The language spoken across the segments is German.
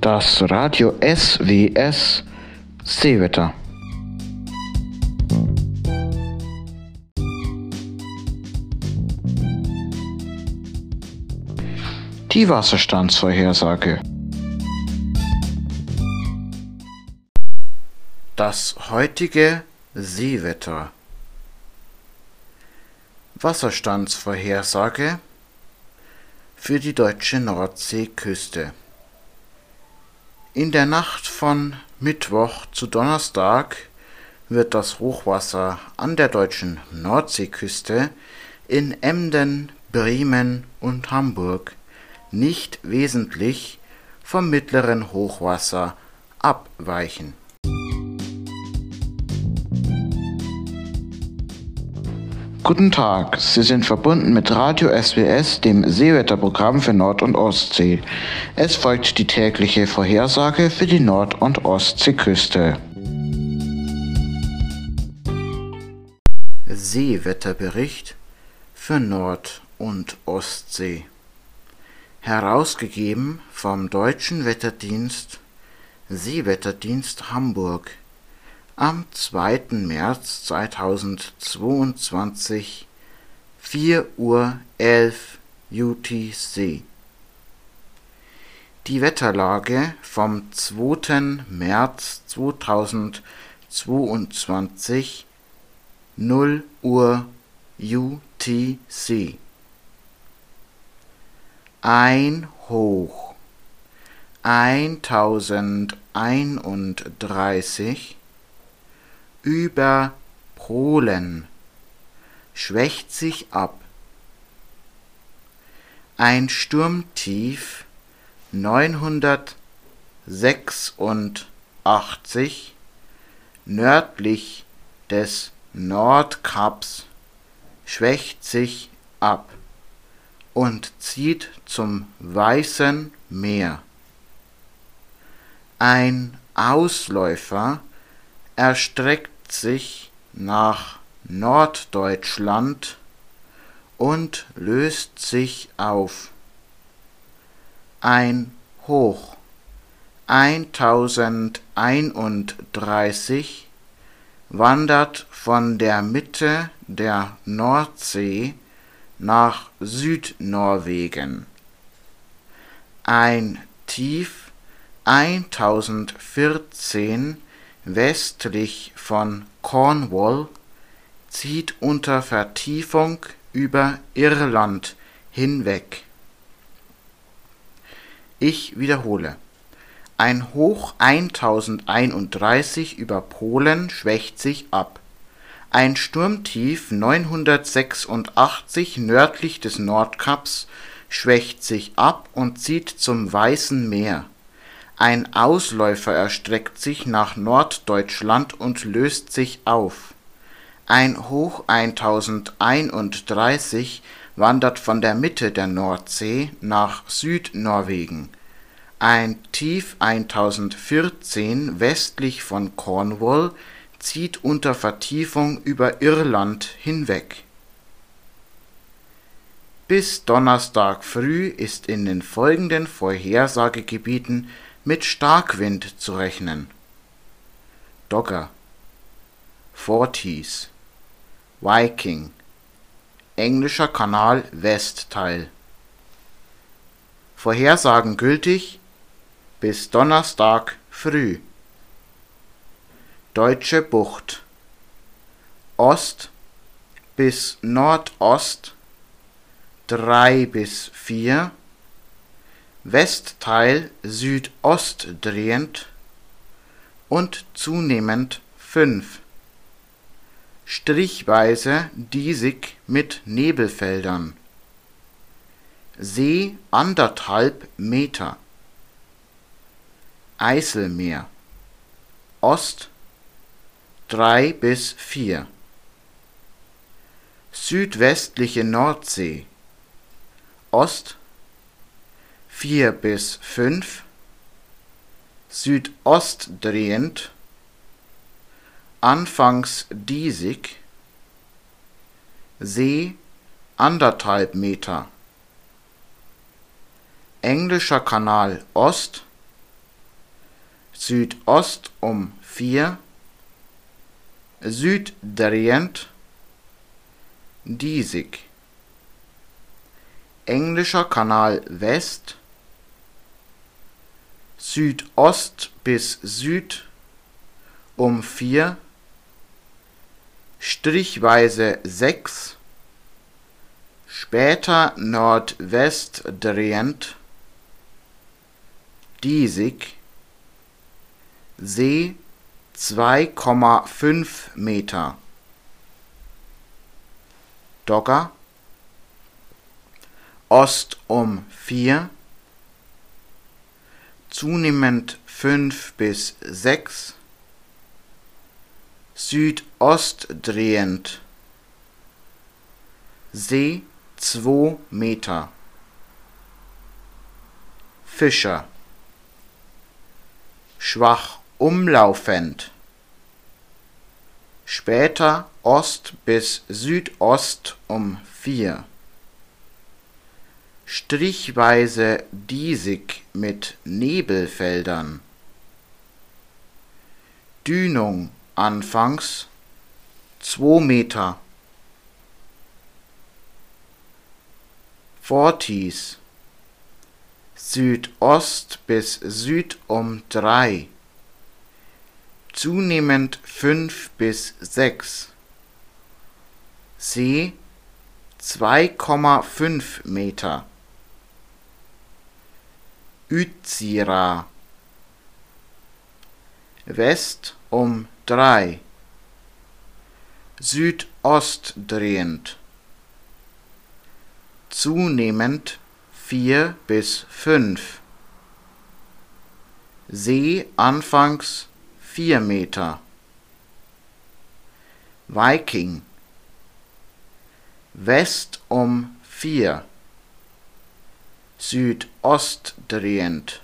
Das Radio SWS Seewetter. Die Wasserstandsvorhersage. Das heutige Seewetter. Wasserstandsvorhersage für die deutsche Nordseeküste. In der Nacht von Mittwoch zu Donnerstag wird das Hochwasser an der deutschen Nordseeküste in Emden, Bremen und Hamburg nicht wesentlich vom mittleren Hochwasser abweichen Guten Tag, Sie sind verbunden mit Radio SWS, dem Seewetterprogramm für Nord- und Ostsee. Es folgt die tägliche Vorhersage für die Nord- und Ostseeküste. Seewetterbericht für Nord- und Ostsee. Herausgegeben vom Deutschen Wetterdienst Seewetterdienst Hamburg am 2. März 2022 4 Uhr 11 UTC. Die Wetterlage vom 2. März 2022 0 Uhr UTC. Ein hoch 1031 über Polen schwächt sich ab. Ein Sturmtief 986 nördlich des Nordkaps schwächt sich ab und zieht zum Weißen Meer. Ein Ausläufer erstreckt sich nach Norddeutschland und löst sich auf. Ein Hoch 1031 wandert von der Mitte der Nordsee nach Südnorwegen. Ein Tief 1014 westlich von Cornwall zieht unter Vertiefung über Irland hinweg. Ich wiederhole. Ein Hoch 1031 über Polen schwächt sich ab. Ein Sturmtief 986 nördlich des Nordkaps schwächt sich ab und zieht zum Weißen Meer. Ein Ausläufer erstreckt sich nach Norddeutschland und löst sich auf. Ein Hoch 1031 wandert von der Mitte der Nordsee nach Südnorwegen. Ein Tief 1014 westlich von Cornwall zieht unter Vertiefung über Irland hinweg. Bis Donnerstag früh ist in den folgenden Vorhersagegebieten mit Starkwind zu rechnen. Dogger, Forties, Viking, englischer Kanal Westteil. Vorhersagen gültig bis Donnerstag früh. Deutsche Bucht Ost bis Nordost 3 bis 4 Westteil Südost drehend und zunehmend 5. Strichweise diesig mit Nebelfeldern. See anderthalb Meter. Eiselmeer. Ost 3 bis 4. Südwestliche Nordsee. Ost 4 bis 5 Südost drehend anfangs diesig See anderthalb Meter Englischer Kanal Ost Südost um 4, süddrehend, diesig. Englischer Kanal West, Südost bis Süd um 4, strichweise 6, später Nordwest drehend, diesig, See 2,5 Meter. Dogger Ost um 4, zunehmend 5 bis 6, Südost drehend, See 2 Meter. Fischer. Schwach umlaufend, später Ost bis Südost um 4, strichweise diesig mit Nebelfeldern, Dünung anfangs 2 Meter, Forties Südost bis Süd um 3, zunehmend 5 bis 6, See 2,5 Meter, Üzira West um 3, Südost drehend, zunehmend 4 bis 5, See anfangs 4 Meter, Viking. West um 4, Südost drehend,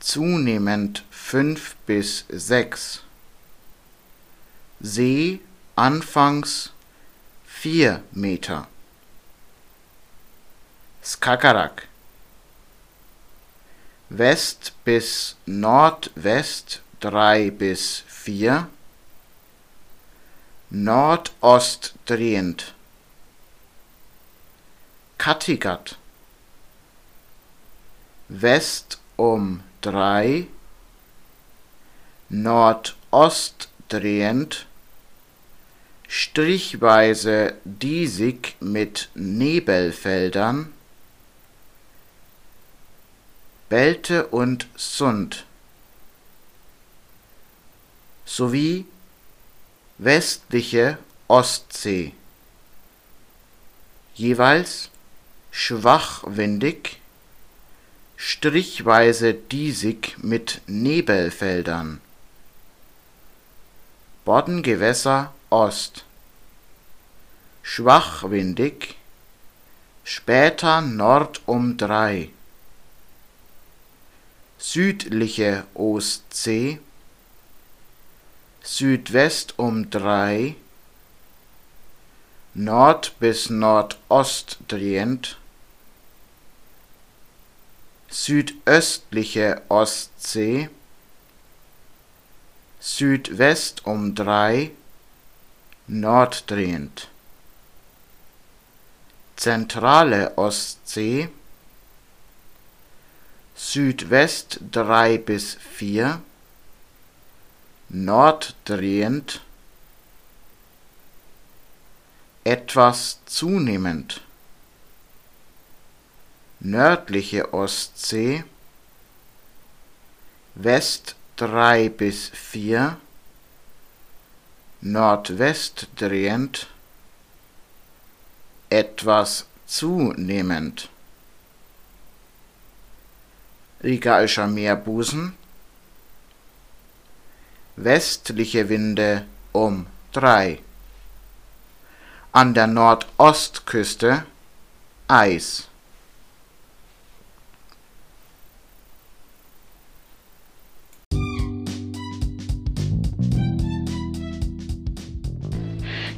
zunehmend 5 bis 6, See anfangs 4 Meter. Skagerrak. West bis Nordwest 3 bis 4 Nordost drehend Kattegat. West um 3 Nordost drehend strichweise diesig mit Nebelfeldern. Belte und Sund. Sowie westliche Ostsee, jeweils schwachwindig, strichweise diesig mit Nebelfeldern. Boddengewässer Ost. Schwachwindig, später Nord um drei. Südliche Ostsee, Südwest um 3, Nord bis Nordost drehend, südöstliche Ostsee, Südwest um 3, norddrehend, zentrale Ostsee, Südwest 3 bis 4, norddrehend, etwas zunehmend, nördliche Ostsee, West 3 bis 4, Nordwest drehend, etwas zunehmend. Rigaischer Meerbusen, westliche Winde um 3. An der Nordostküste Eis.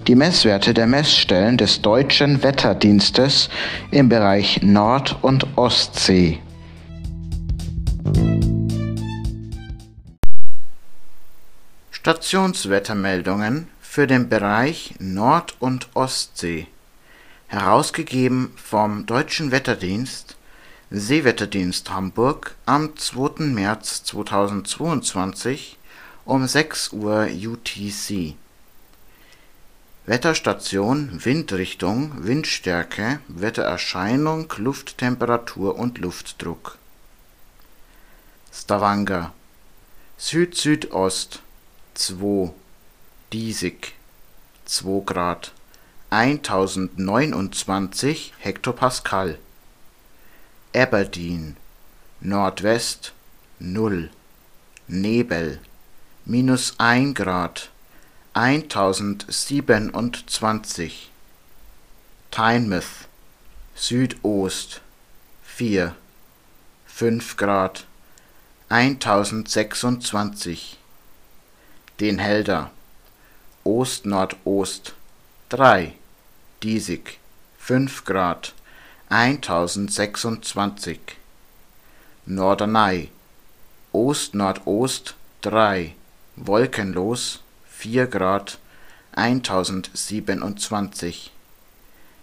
Die Messwerte der Messstellen des Deutschen Wetterdienstes im Bereich Nord- und Ostsee. Stationswettermeldungen für den Bereich Nord und Ostsee, herausgegeben vom Deutschen Wetterdienst, Seewetterdienst Hamburg am 2. März 2022 um 6 Uhr UTC. Wetterstation Windrichtung Windstärke Wettererscheinung Lufttemperatur und Luftdruck. Stavanger. Süd-Südost 2 Diesig. 2 Grad. 1029 Hektopascal. Aberdeen. Nordwest. 0 Nebel. Minus 1 Grad 1027 Tynemouth Südost 4 5 Grad 1026 Den Helder Ost-Nordost 3 Diesig 5 Grad 1026 Norderney Ost-Nordost 3 Wolkenlos 4 Grad 1027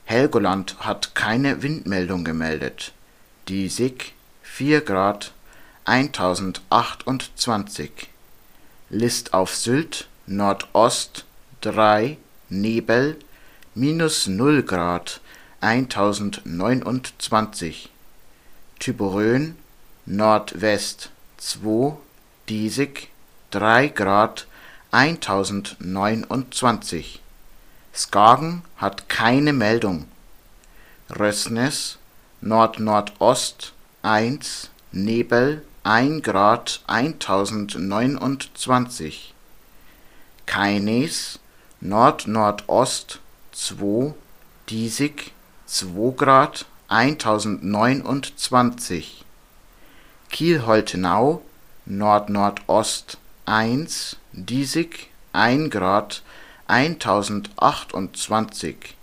Helgoland hat keine Windmeldung gemeldet. Diesig 4 Grad 1028 List auf Sylt Nordost 3 Nebel minus 0 Grad 1029 Thyborön Nordwest 2 Diesig 3 Grad 1029 Skagen hat keine Meldung. Rössnes Nordnordost 1 Nebel 1 Grad 1029 Keines Nordnordost 2 Diesig 2 Grad 1029 Kiel-Holtenau Nordnordost 1 Diesig 1 Grad 1028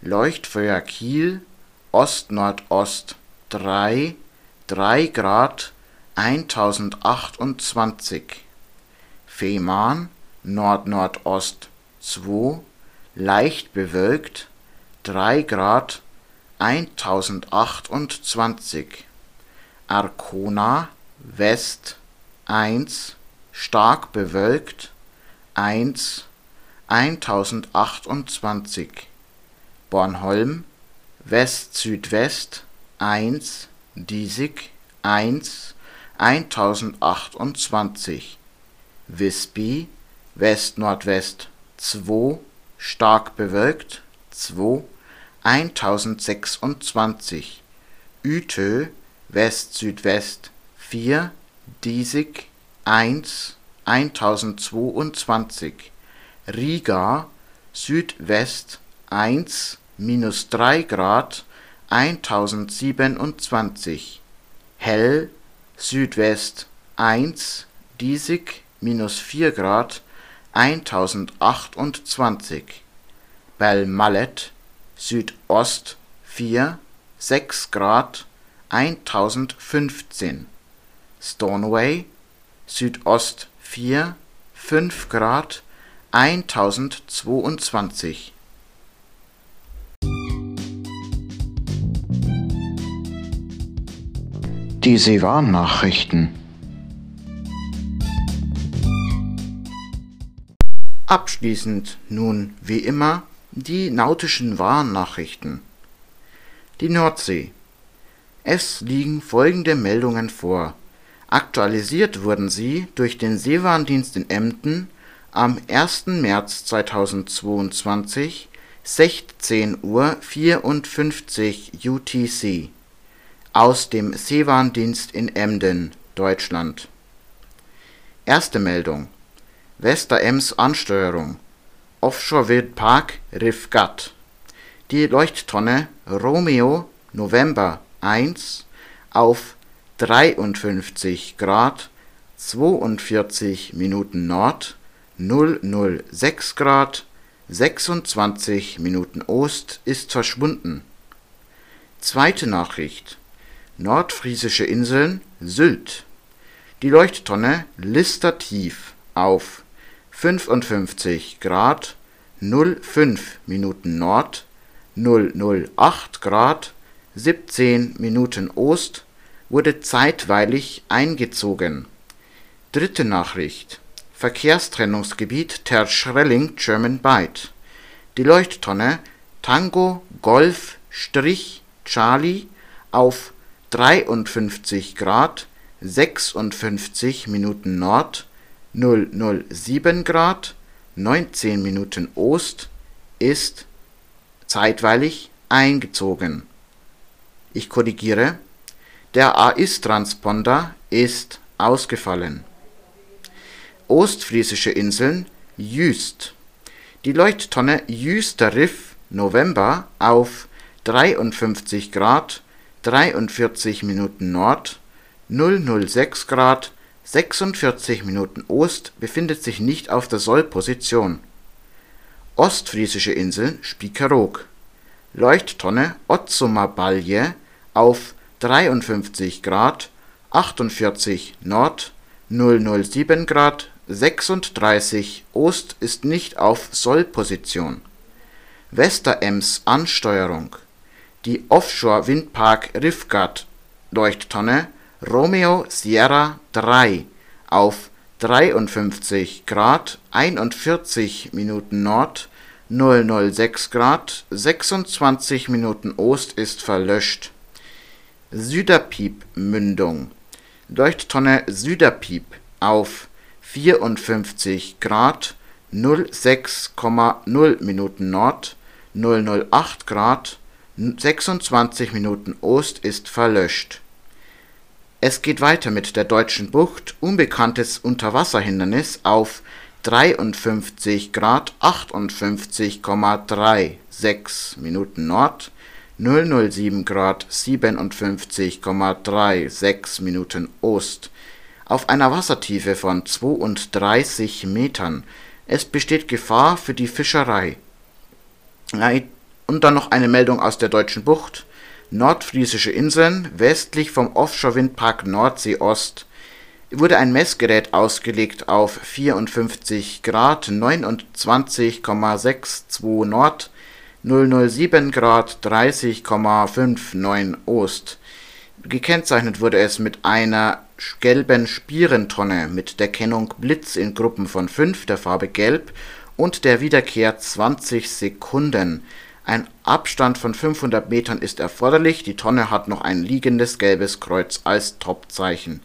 Leuchtfeuer Kiel Ost-Nordost 3 3 Grad 1028 Fehmarn Nord-Nordost 2 leicht bewölkt 3 Grad 1028 Arkona West 1 stark bewölkt 1 1028 Bornholm West-Südwest 1 Diesig 1 1028 Visby West-Nordwest 2 stark bewölkt 2 1026 Utö West-Südwest 4 Diesig 1 1022 Riga Südwest 1 minus 3 Grad 1027 Hell Südwest 1 Diesig minus 4 Grad 1028 Belmallet Südost 4 6 Grad 1015 Stornoway Südost 4 5 Grad 1022 Die Seewarnnachrichten Abschließend nun wie immer die nautischen Warnnachrichten. Die Nordsee. Es liegen folgende Meldungen vor. Aktualisiert wurden sie durch den Seewarndienst in Emden am 1. März 2022 16 Uhr 54 UTC aus dem Seewarndienst in Emden, Deutschland. Erste Meldung Wester-Ems Ansteuerung Offshore-Wildpark Riff Gat Die Leuchttonne Romeo November 1 auf 53 Grad 42 Minuten Nord 006 Grad 26 Minuten Ost ist verschwunden. Zweite Nachricht Nordfriesische Inseln Sylt Die Leuchttonne Lister tief auf 55 Grad 05 Minuten Nord 008 Grad 17 Minuten Ost wurde zeitweilig eingezogen. Dritte Nachricht Verkehrstrennungsgebiet Terschelling German Bight Die Leuchttonne Tango Golf Strich Charlie auf 53 Grad 56 Minuten Nord 007 Grad 19 Minuten Ost ist zeitweilig eingezogen. Ich korrigiere, der AIS-Transponder ist ausgefallen. Ostfriesische Inseln Jüst Die Leuchttonne Jüster Riff November auf 53 Grad 43 Minuten Nord 006 Grad 46 Minuten Ost befindet sich nicht auf der Sollposition. Ostfriesische Inseln Spiekeroog Leuchttonne Otzumer Balje auf 53 Grad 48 Nord 007 Grad 36 Ost ist nicht auf Sollposition. Westerems Ansteuerung die Offshore-Windpark Riffgard Leuchttonne Romeo Sierra 3 auf 53 Grad 41 Minuten Nord 006 Grad 26 Minuten Ost ist verlöscht. Süderpiep-Mündung. Leuchttonne Süderpiep auf 54 Grad 06,0 Minuten Nord 008 Grad 26 Minuten Ost ist verlöscht. Es geht weiter mit der Deutschen Bucht, unbekanntes Unterwasserhindernis auf 53 Grad 58,36 Minuten Nord, 007 Grad 57,36 Minuten Ost, auf einer Wassertiefe von 32 Metern. Es besteht Gefahr für die Fischerei. Und dann noch eine Meldung aus der Deutschen Bucht. Nordfriesische Inseln westlich vom Offshore-Windpark Nordsee Ost wurde ein Messgerät ausgelegt auf 54 Grad 29,62 Nord, 007 Grad 30,59 Ost. Gekennzeichnet wurde es mit einer gelben Spierentonne mit der Kennung Blitz in Gruppen von 5 der Farbe Gelb und der Wiederkehr 20 Sekunden ein Abstand von 500 Metern ist erforderlich, die Tonne hat noch ein liegendes gelbes Kreuz als Topzeichen.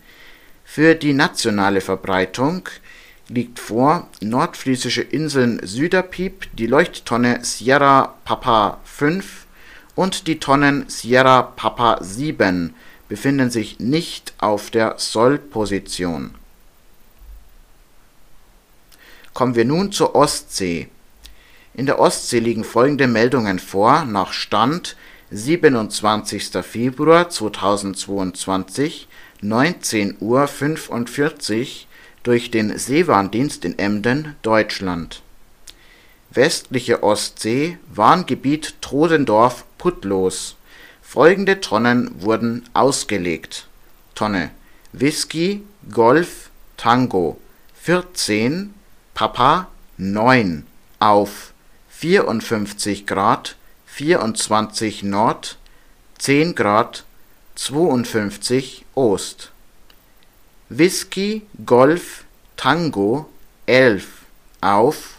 Für die nationale Verbreitung liegt vor Nordfriesische Inseln Süderpiep, die Leuchttonne Sierra Papa 5 und die Tonnen Sierra Papa 7 befinden sich nicht auf der Sollposition. Kommen wir nun zur Ostsee in der Ostsee liegen folgende Meldungen vor nach Stand 27. Februar 2022 19:45 Uhr durch den Seewarndienst in Emden (Deutschland). Westliche Ostsee Warngebiet Trodendorf-Putlos Folgende Tonnen wurden ausgelegt: Tonne Whisky Golf Tango 14 Papa 9 auf 54 Grad 24 Nord, 10 Grad 52 Ost. Whisky Golf Tango 11 auf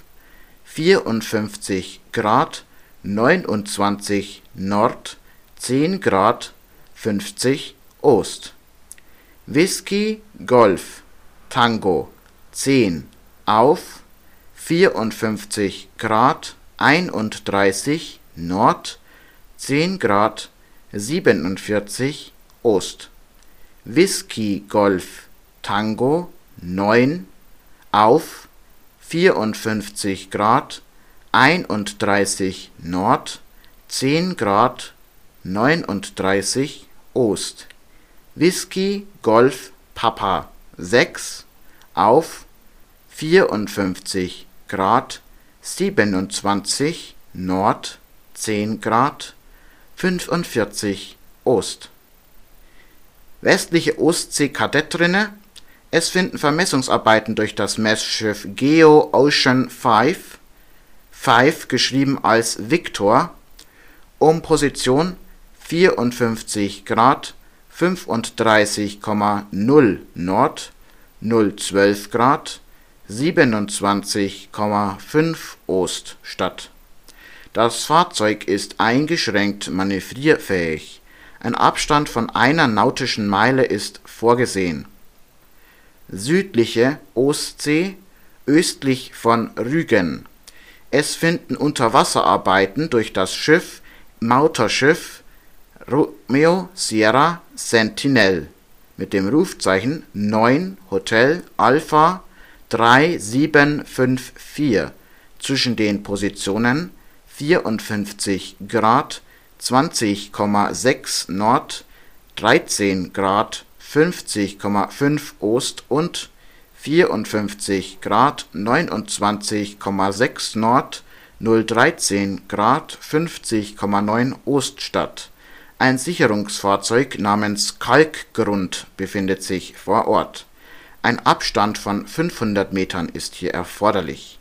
54 Grad 29 Nord, 10 Grad 50 Ost. Whisky Golf Tango 10 auf 54 Grad 31 Nord, 10 Grad 47 Ost. Whisky Golf Tango 9 auf 54 Grad 31 Nord, 10 Grad 39 Ost. Whisky Golf Papa 6 auf 54 Grad 27 Nord 10 Grad 45 Ost. Westliche Ostsee Kadetrinne Es finden Vermessungsarbeiten durch das Messschiff Geo Ocean 5, 5 geschrieben als Victor, um Position 54 Grad 35,0 Nord, 012 Grad 27,5 Ost statt. Das Fahrzeug ist eingeschränkt manövrierfähig, ein Abstand von einer nautischen Meile ist vorgesehen südliche Ostsee östlich von Rügen. Es finden Unterwasserarbeiten durch das Schiff Mauterschiff Romeo Sierra Sentinel mit dem Rufzeichen 9 Hotel Alpha 3754 zwischen den Positionen 54 Grad 20,6 Nord, 13 Grad 50,5 Ost und 54 Grad 29,6 Nord, 013 Grad 50,9 Ost statt. Ein Sicherungsfahrzeug namens Kalkgrund befindet sich vor Ort. Ein Abstand von 500 Metern ist hier erforderlich.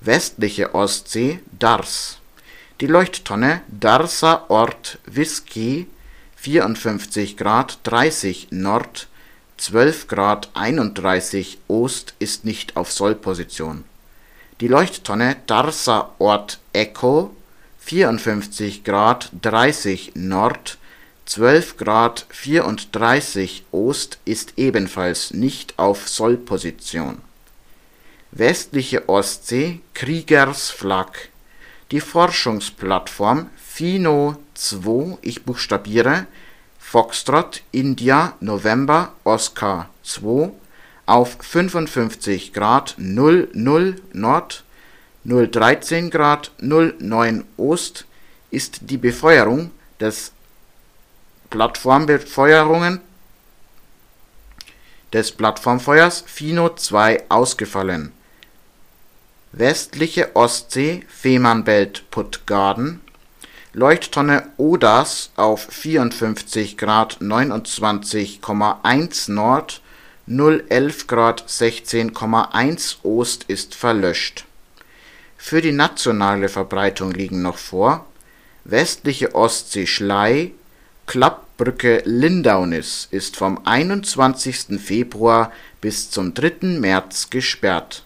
Westliche Ostsee Dars. Die Leuchttonne Darser Ort Whisky 54 Grad 30 Nord, 12 Grad 31 Ost ist nicht auf Sollposition. Die Leuchttonne Darsa Ort Echo 54 Grad 30 Nord, 12 Grad 34 Ost ist ebenfalls nicht auf Sollposition. Westliche Ostsee Kriegersflak Die Forschungsplattform Fino 2, ich buchstabiere, Foxtrot India November Oscar 2 auf 55 Grad 00 Nord, 013 Grad 09 Ost ist die Befeuerung des Plattformbefeuerungen des Plattformfeuers Fino 2 ausgefallen. Westliche Ostsee Fehmarnbelt Puttgarden Leuchttonne Odas auf 54 Grad 29,1 Nord, 011 Grad 16,1 Ost ist verlöscht. Für die nationale Verbreitung liegen noch vor westliche Ostsee Schlei, Klappbrücke Lindaunis ist vom 21. Februar bis zum 3. März gesperrt.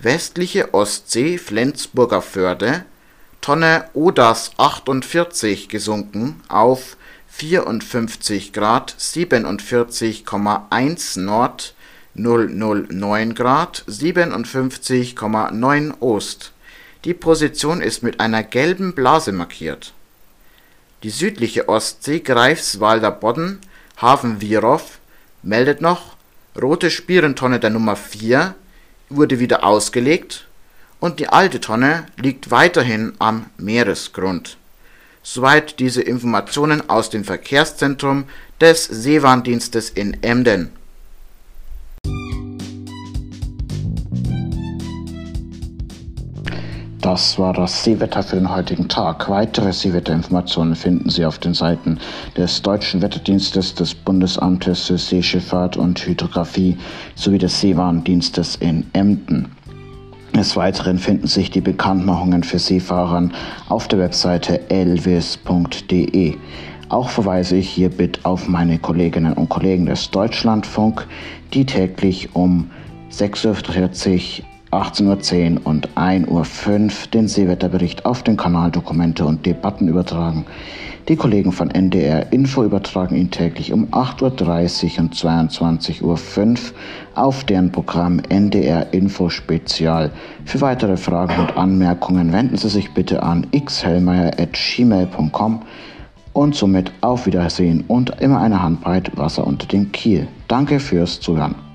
Westliche Ostsee Flensburger Förde Tonne Odas 48 gesunken auf 54 Grad 47,1 Nord, 009 Grad 57,9 Ost. Die Position ist mit einer gelben Blase markiert. Die südliche Ostsee Greifswalder Bodden Hafen Wirow meldet noch, rote Spierentonne der Nummer 4 wurde wieder ausgelegt und die alte Tonne liegt weiterhin am Meeresgrund. Soweit diese Informationen aus dem Verkehrszentrum des Seewarndienstes in Emden. Das war das Seewetter für den heutigen Tag. Weitere Seewetterinformationen finden Sie auf den Seiten des Deutschen Wetterdienstes, des Bundesamtes für Seeschifffahrt und Hydrographie sowie des Seewarndienstes in Emden. Des Weiteren finden sich die Bekanntmachungen für Seefahrern auf der Webseite elvis.de. Auch verweise ich hiermit auf meine Kolleginnen und Kollegen des Deutschlandfunk, die täglich um 6.40 Uhr 18.10 Uhr und 1.05 Uhr den Seewetterbericht auf den Kanal Dokumente und Debatten übertragen. Die Kollegen von NDR Info übertragen ihn täglich um 8.30 Uhr und 22.05 Uhr auf deren Programm NDR Info Spezial. Für weitere Fragen und Anmerkungen wenden Sie sich bitte an xhelmeier.gmail.com und somit auf Wiedersehen und immer eine Handbreit Wasser unter dem Kiel. Danke fürs Zuhören.